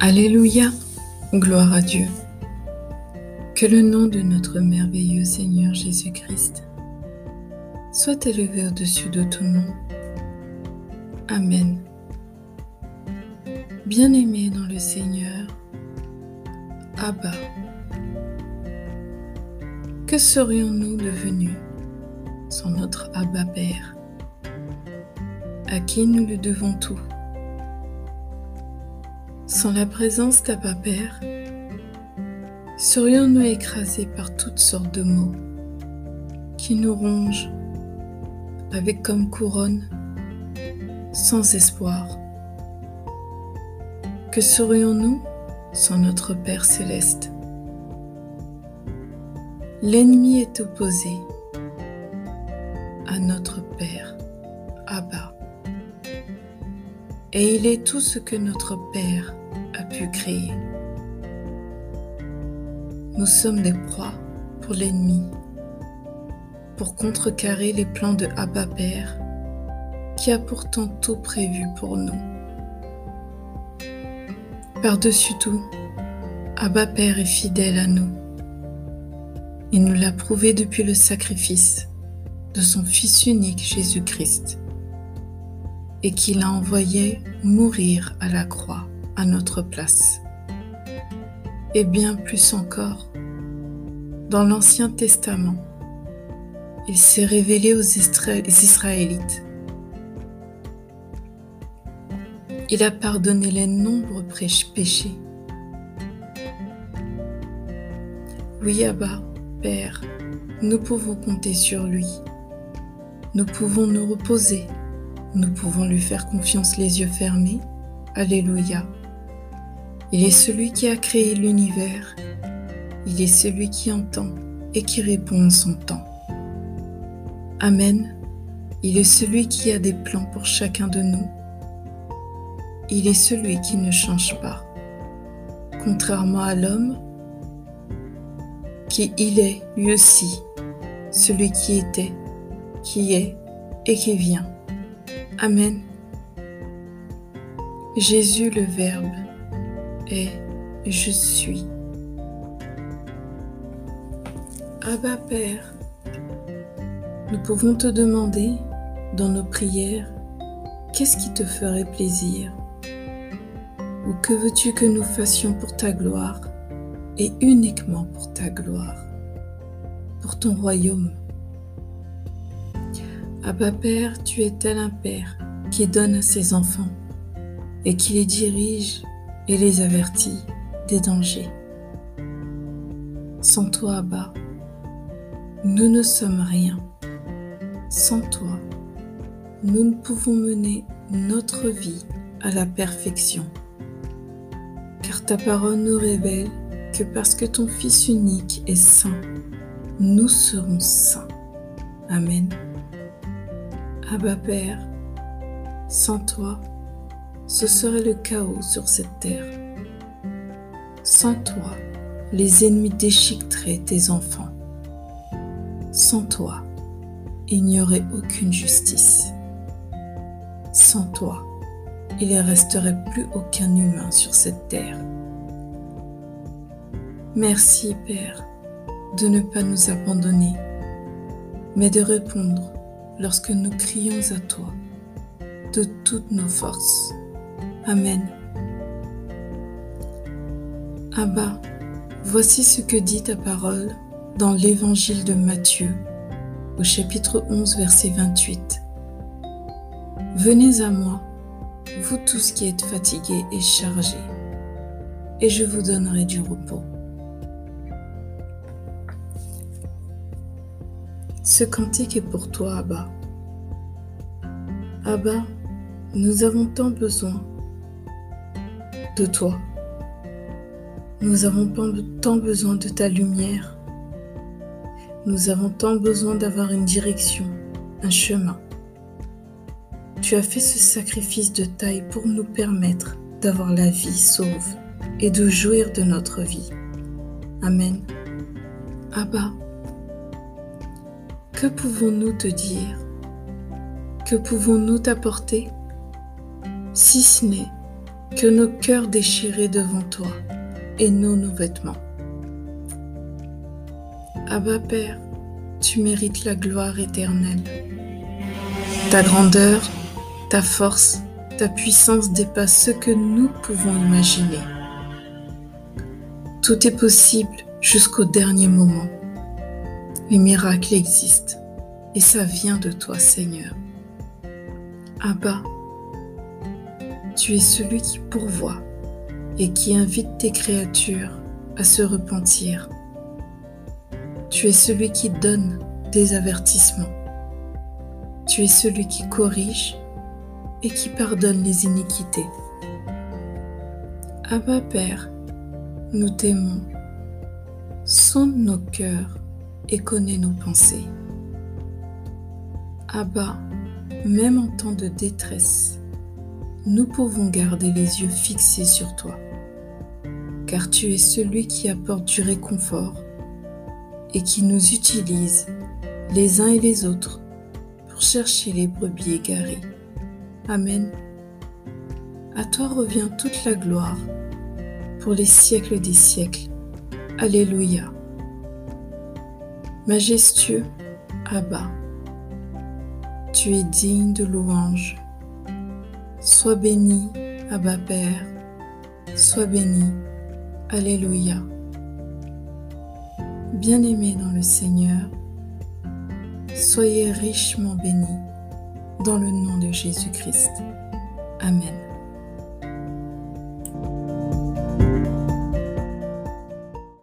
Alléluia, gloire à Dieu. Que le nom de notre merveilleux Seigneur Jésus-Christ soit élevé au-dessus de tout nom. Amen. Bien-aimés dans le Seigneur, Abba, que serions-nous devenus sans notre Abba Père, à qui nous le devons tout? Sans la présence d'Abba Père, serions-nous écrasés par toutes sortes de maux qui nous rongent avec comme couronne sans espoir? Que serions-nous sans notre Père céleste? L'ennemi est opposé à notre Père, Abba. Et il est tout ce que notre Père a pu créer. Nous sommes des proies pour l'ennemi, pour contrecarrer les plans de Abba Père, qui a pourtant tout prévu pour nous. Par-dessus tout, Abba Père est fidèle à nous. Il nous l'a prouvé depuis le sacrifice de son Fils unique Jésus-Christ et qu'il a envoyé mourir à la croix à notre place. Et bien plus encore, dans l'Ancien Testament, il s'est révélé aux Israélites. Il a pardonné les nombreux péchés. Oui, Abba, Père, nous pouvons compter sur lui. Nous pouvons nous reposer. Nous pouvons lui faire confiance les yeux fermés. Alléluia. Il est celui qui a créé l'univers. Il est celui qui entend et qui répond en son temps. Amen. Il est celui qui a des plans pour chacun de nous. Il est celui qui ne change pas. Contrairement à l'homme, qui il est lui aussi, celui qui était, qui est et qui vient. Amen. Jésus le Verbe et je suis. Abba Père, nous pouvons te demander dans nos prières qu'est-ce qui te ferait plaisir? Ou que veux-tu que nous fassions pour ta gloire et uniquement pour ta gloire, pour ton royaume. Abba Père, tu es tel un Père qui donne à ses enfants et qui les dirige et les avertit des dangers. Sans toi, Abba, nous ne sommes rien. Sans toi, nous ne pouvons mener notre vie à la perfection. Car ta parole nous révèle que parce que ton Fils unique est saint, nous serons saints. Amen. Abba Père, sans toi, ce serait le chaos sur cette terre. Sans toi, les ennemis déchiqueteraient tes enfants. Sans toi, il n'y aurait aucune justice. Sans toi, il ne resterait plus aucun humain sur cette terre. Merci Père de ne pas nous abandonner, mais de répondre lorsque nous crions à toi de toutes nos forces. Amen. Abba, voici ce que dit ta parole dans l'évangile de Matthieu, au chapitre 11, verset 28. Venez à moi, vous tous qui êtes fatigués et chargés, et je vous donnerai du repos. Ce cantique est pour toi, Abba. Abba, nous avons tant besoin de toi. Nous avons tant besoin de ta lumière. Nous avons tant besoin d'avoir une direction, un chemin. Tu as fait ce sacrifice de taille pour nous permettre d'avoir la vie sauve et de jouir de notre vie. Amen. Abba, que pouvons-nous te dire? Que pouvons-nous t'apporter? Si ce n'est que nos cœurs déchirés devant toi et nos vêtements. Abba Père, tu mérites la gloire éternelle. Ta grandeur, ta force, ta puissance dépassent ce que nous pouvons imaginer. Tout est possible jusqu'au dernier moment. Les miracles existent et ça vient de toi Seigneur. Abba, tu es celui qui pourvoit et qui invite tes créatures à se repentir. Tu es celui qui donne des avertissements. Tu es celui qui corrige et qui pardonne les iniquités. Abba Père, nous t'aimons. Sonde nos cœurs et connais nos pensées. Abba, même en temps de détresse, nous pouvons garder les yeux fixés sur toi, car tu es celui qui apporte du réconfort et qui nous utilise les uns et les autres pour chercher les brebis égarées. Amen. À toi revient toute la gloire pour les siècles des siècles. Alléluia. Majestueux, Abba, tu es digne de louange. Sois béni, Abba Père, sois béni. Alléluia. Bien-aimés dans le Seigneur, soyez richement bénis dans le nom de Jésus-Christ. Amen.